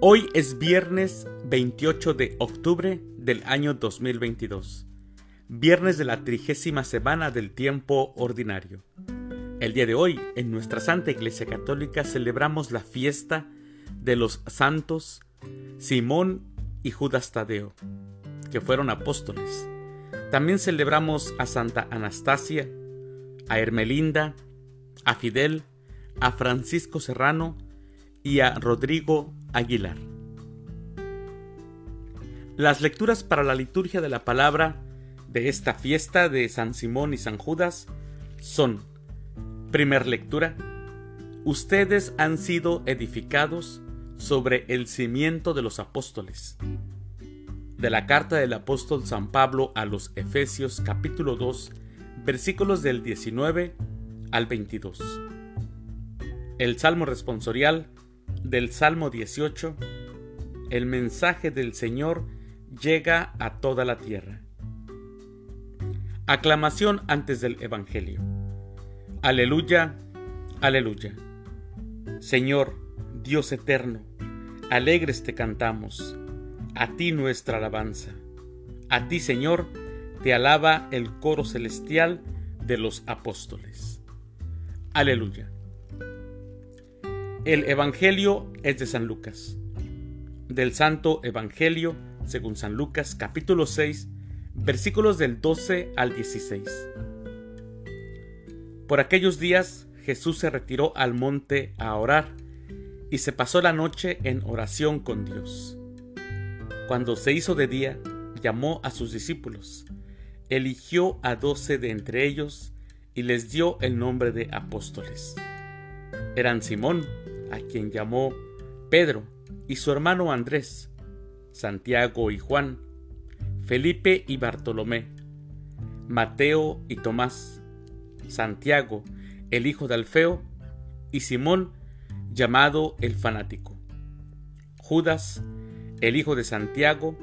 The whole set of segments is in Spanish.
Hoy es viernes 28 de octubre del año 2022, viernes de la trigésima semana del tiempo ordinario. El día de hoy, en nuestra Santa Iglesia Católica, celebramos la fiesta de los santos Simón y Judas Tadeo, que fueron apóstoles. También celebramos a Santa Anastasia, a Hermelinda, a Fidel, a Francisco Serrano y a Rodrigo Aguilar. Las lecturas para la liturgia de la palabra de esta fiesta de San Simón y San Judas son, primer lectura, ustedes han sido edificados sobre el cimiento de los apóstoles. De la carta del apóstol San Pablo a los Efesios capítulo 2 versículos del 19 al 22. El Salmo responsorial del Salmo 18, el mensaje del Señor llega a toda la tierra. Aclamación antes del Evangelio. Aleluya, aleluya. Señor, Dios eterno, alegres te cantamos, a ti nuestra alabanza. A ti, Señor, te alaba el coro celestial de los apóstoles. Aleluya. El Evangelio es de San Lucas. Del Santo Evangelio, según San Lucas, capítulo 6, versículos del 12 al 16. Por aquellos días Jesús se retiró al monte a orar y se pasó la noche en oración con Dios. Cuando se hizo de día, llamó a sus discípulos eligió a doce de entre ellos y les dio el nombre de apóstoles. Eran Simón, a quien llamó Pedro, y su hermano Andrés, Santiago y Juan, Felipe y Bartolomé, Mateo y Tomás, Santiago, el hijo de Alfeo, y Simón, llamado el fanático, Judas, el hijo de Santiago,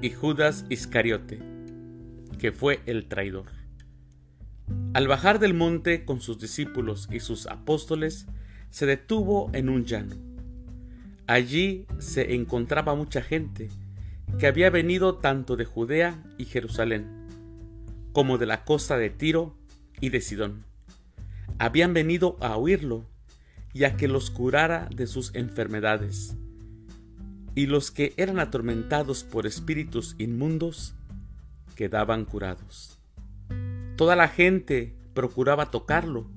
y Judas Iscariote que fue el traidor. Al bajar del monte con sus discípulos y sus apóstoles, se detuvo en un llano. Allí se encontraba mucha gente que había venido tanto de Judea y Jerusalén, como de la costa de Tiro y de Sidón. Habían venido a oírlo y a que los curara de sus enfermedades. Y los que eran atormentados por espíritus inmundos quedaban curados. Toda la gente procuraba tocarlo,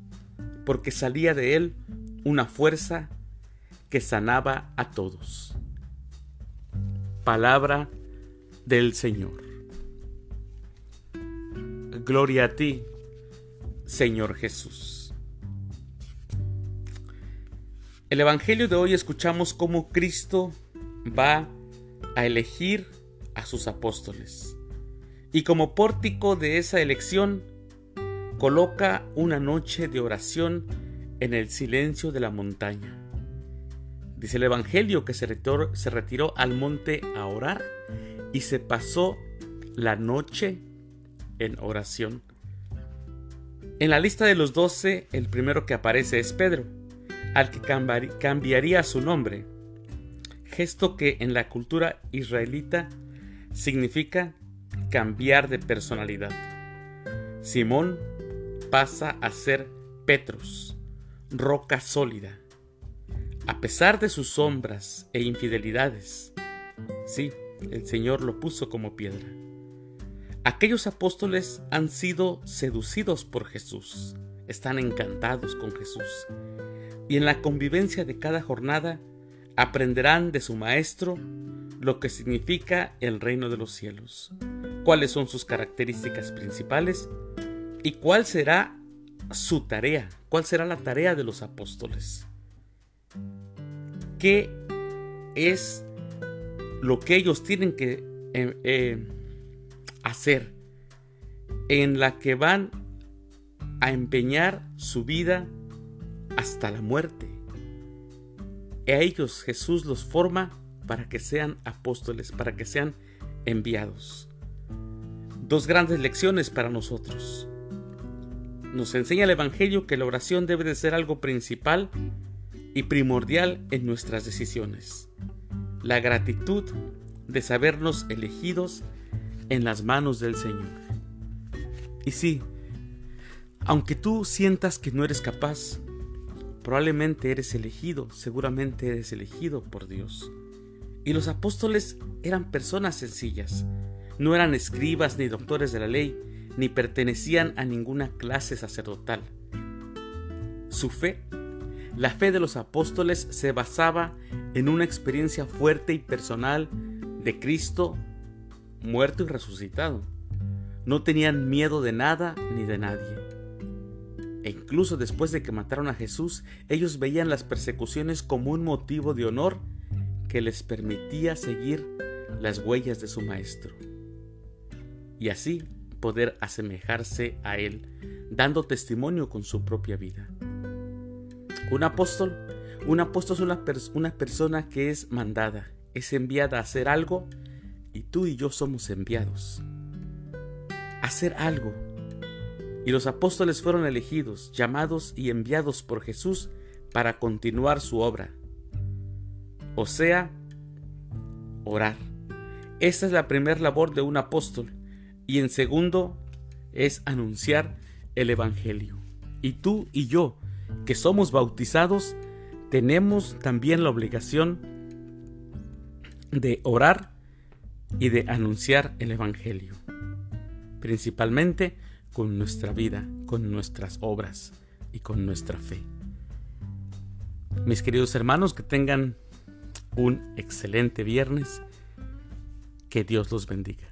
porque salía de él una fuerza que sanaba a todos. Palabra del Señor. Gloria a ti, Señor Jesús. El Evangelio de hoy escuchamos cómo Cristo va a elegir a sus apóstoles y como pórtico de esa elección coloca una noche de oración en el silencio de la montaña. Dice el Evangelio que se retiró, se retiró al monte a orar y se pasó la noche en oración. En la lista de los doce, el primero que aparece es Pedro, al que cambiaría su nombre, gesto que en la cultura israelita significa cambiar de personalidad. Simón pasa a ser Petrus, roca sólida. A pesar de sus sombras e infidelidades, sí, el Señor lo puso como piedra. Aquellos apóstoles han sido seducidos por Jesús, están encantados con Jesús, y en la convivencia de cada jornada aprenderán de su Maestro lo que significa el reino de los cielos cuáles son sus características principales y cuál será su tarea, cuál será la tarea de los apóstoles. ¿Qué es lo que ellos tienen que eh, eh, hacer en la que van a empeñar su vida hasta la muerte? A ellos Jesús los forma para que sean apóstoles, para que sean enviados dos grandes lecciones para nosotros. Nos enseña el Evangelio que la oración debe de ser algo principal y primordial en nuestras decisiones. la gratitud de sabernos elegidos en las manos del Señor. Y sí, aunque tú sientas que no eres capaz, probablemente eres elegido, seguramente eres elegido por Dios. Y los apóstoles eran personas sencillas, no eran escribas ni doctores de la ley, ni pertenecían a ninguna clase sacerdotal. Su fe, la fe de los apóstoles, se basaba en una experiencia fuerte y personal de Cristo muerto y resucitado. No tenían miedo de nada ni de nadie. E incluso después de que mataron a Jesús, ellos veían las persecuciones como un motivo de honor que les permitía seguir las huellas de su Maestro. Y así poder asemejarse a Él, dando testimonio con su propia vida. Un apóstol, un apóstol es una, una persona que es mandada, es enviada a hacer algo y tú y yo somos enviados. A hacer algo. Y los apóstoles fueron elegidos, llamados y enviados por Jesús para continuar su obra. O sea, orar. Esta es la primera labor de un apóstol. Y en segundo es anunciar el Evangelio. Y tú y yo, que somos bautizados, tenemos también la obligación de orar y de anunciar el Evangelio, principalmente con nuestra vida, con nuestras obras y con nuestra fe. Mis queridos hermanos, que tengan un excelente viernes, que Dios los bendiga.